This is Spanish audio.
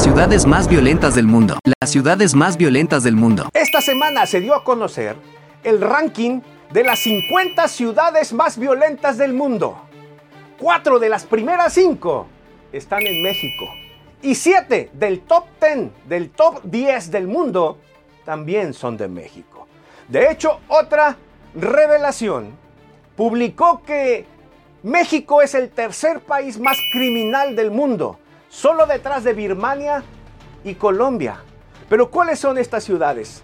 Ciudades más violentas del mundo. Las ciudades más violentas del mundo. Esta semana se dio a conocer el ranking de las 50 ciudades más violentas del mundo. Cuatro de las primeras cinco están en México. Y siete del top 10, del top 10 del mundo, también son de México. De hecho, otra revelación publicó que México es el tercer país más criminal del mundo, solo detrás de Birmania y Colombia. Pero ¿cuáles son estas ciudades?